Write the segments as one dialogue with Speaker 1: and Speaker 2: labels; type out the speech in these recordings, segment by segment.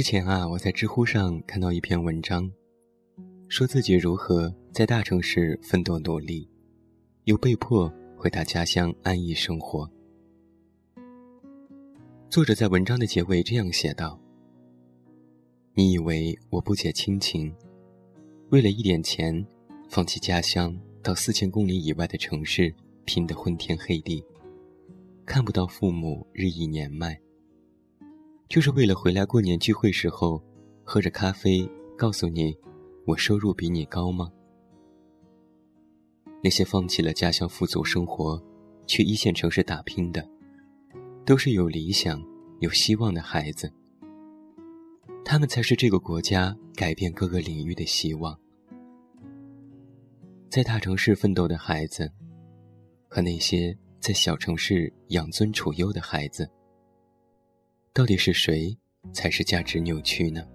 Speaker 1: 之前啊，我在知乎上看到一篇文章，说自己如何在大城市奋斗努力，又被迫回到家乡安逸生活。作者在文章的结尾这样写道：“你以为我不解亲情，为了一点钱，放弃家乡到四千公里以外的城市拼得昏天黑地，看不到父母日益年迈。”就是为了回来过年聚会时候，喝着咖啡告诉你，我收入比你高吗？那些放弃了家乡富足生活，去一线城市打拼的，都是有理想、有希望的孩子。他们才是这个国家改变各个领域的希望。在大城市奋斗的孩子，和那些在小城市养尊处优的孩子。到底是谁才是价值扭曲呢？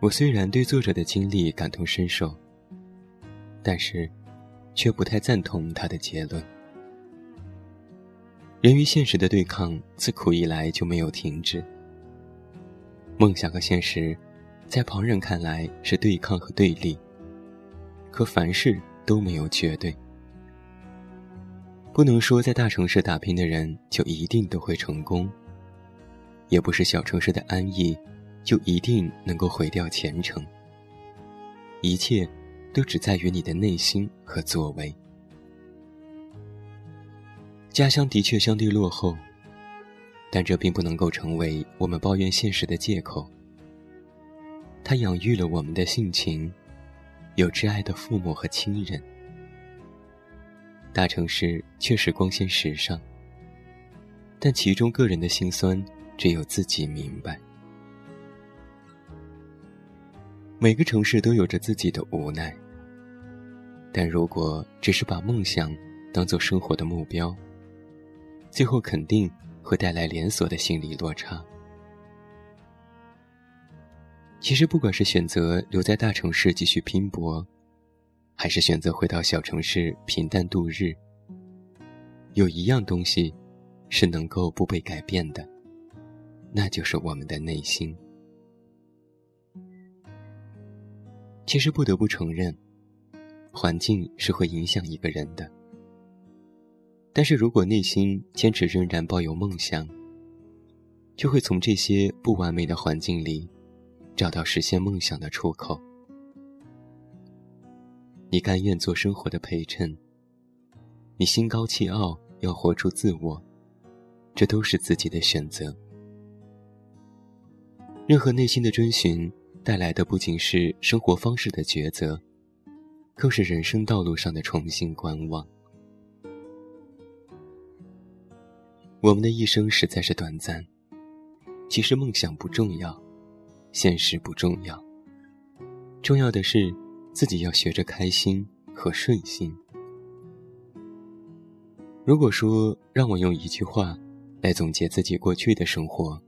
Speaker 1: 我虽然对作者的经历感同身受，但是却不太赞同他的结论。人与现实的对抗自古以来就没有停止。梦想和现实，在旁人看来是对抗和对立，可凡事都没有绝对。不能说在大城市打拼的人就一定都会成功，也不是小城市的安逸就一定能够毁掉前程。一切都只在于你的内心和作为。家乡的确相对落后，但这并不能够成为我们抱怨现实的借口。它养育了我们的性情，有挚爱的父母和亲人。大城市确实光鲜时尚，但其中个人的辛酸，只有自己明白。每个城市都有着自己的无奈，但如果只是把梦想当做生活的目标，最后肯定会带来连锁的心理落差。其实，不管是选择留在大城市继续拼搏，还是选择回到小城市平淡度日。有一样东西，是能够不被改变的，那就是我们的内心。其实不得不承认，环境是会影响一个人的。但是如果内心坚持仍然抱有梦想，就会从这些不完美的环境里，找到实现梦想的出口。你甘愿做生活的陪衬，你心高气傲要活出自我，这都是自己的选择。任何内心的追寻带来的不仅是生活方式的抉择，更是人生道路上的重新观望。我们的一生实在是短暂，其实梦想不重要，现实不重要，重要的是。自己要学着开心和顺心。如果说让我用一句话来总结自己过去的生活，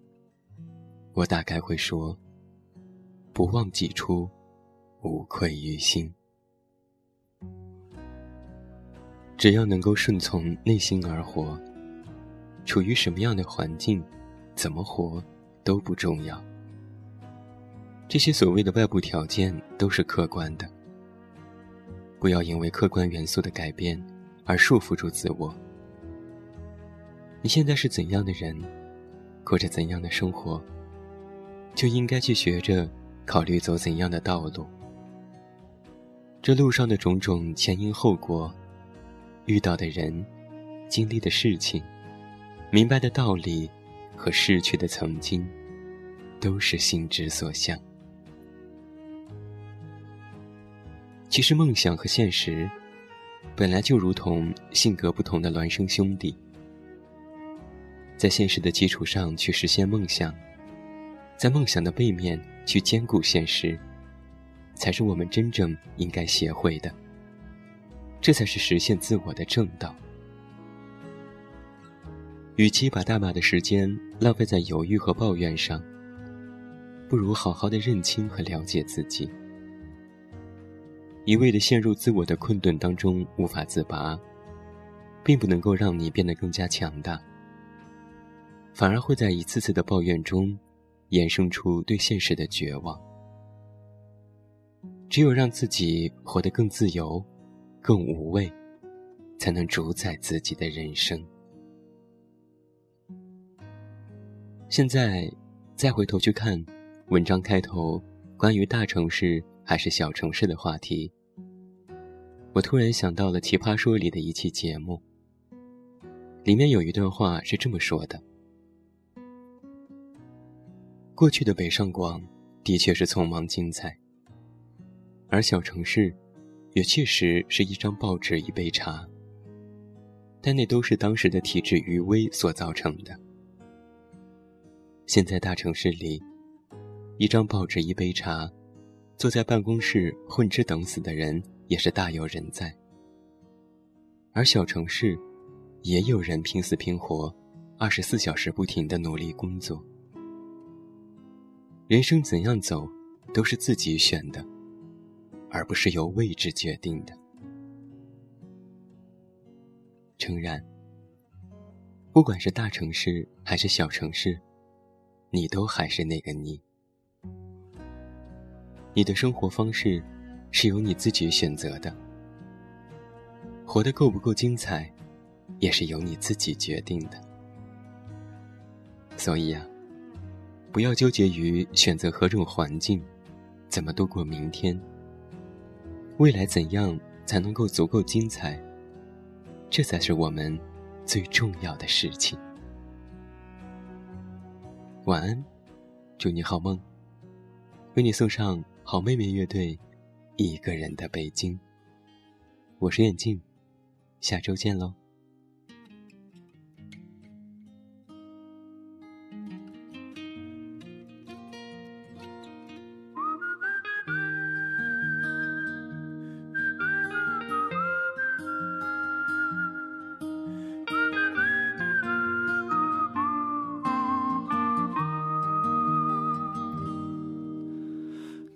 Speaker 1: 我大概会说：不忘己出，无愧于心。只要能够顺从内心而活，处于什么样的环境，怎么活都不重要。这些所谓的外部条件都是客观的。不要因为客观元素的改变而束缚住自我。你现在是怎样的人，过着怎样的生活，就应该去学着考虑走怎样的道路。这路上的种种前因后果，遇到的人，经历的事情，明白的道理和逝去的曾经，都是心之所向。其实，梦想和现实本来就如同性格不同的孪生兄弟，在现实的基础上去实现梦想，在梦想的背面去兼顾现实，才是我们真正应该学会的。这才是实现自我的正道。与其把大把的时间浪费在犹豫和抱怨上，不如好好的认清和了解自己。一味的陷入自我的困顿当中无法自拔，并不能够让你变得更加强大。反而会在一次次的抱怨中，衍生出对现实的绝望。只有让自己活得更自由、更无畏，才能主宰自己的人生。现在，再回头去看文章开头关于大城市还是小城市的话题，我突然想到了《奇葩说》里的一期节目，里面有一段话是这么说的：“过去的北上广的确是匆忙精彩，而小城市也确实是一张报纸一杯茶，但那都是当时的体制余威所造成的。”现在大城市里，一张报纸一杯茶，坐在办公室混吃等死的人也是大有人在。而小城市，也有人拼死拼活，二十四小时不停的努力工作。人生怎样走，都是自己选的，而不是由位置决定的。诚然，不管是大城市还是小城市。你都还是那个你，你的生活方式是由你自己选择的，活得够不够精彩，也是由你自己决定的。所以啊，不要纠结于选择何种环境，怎么度过明天，未来怎样才能够足够精彩，这才是我们最重要的事情。晚安，祝你好梦。为你送上好妹妹乐队《一个人的北京》。我是眼镜，下周见喽。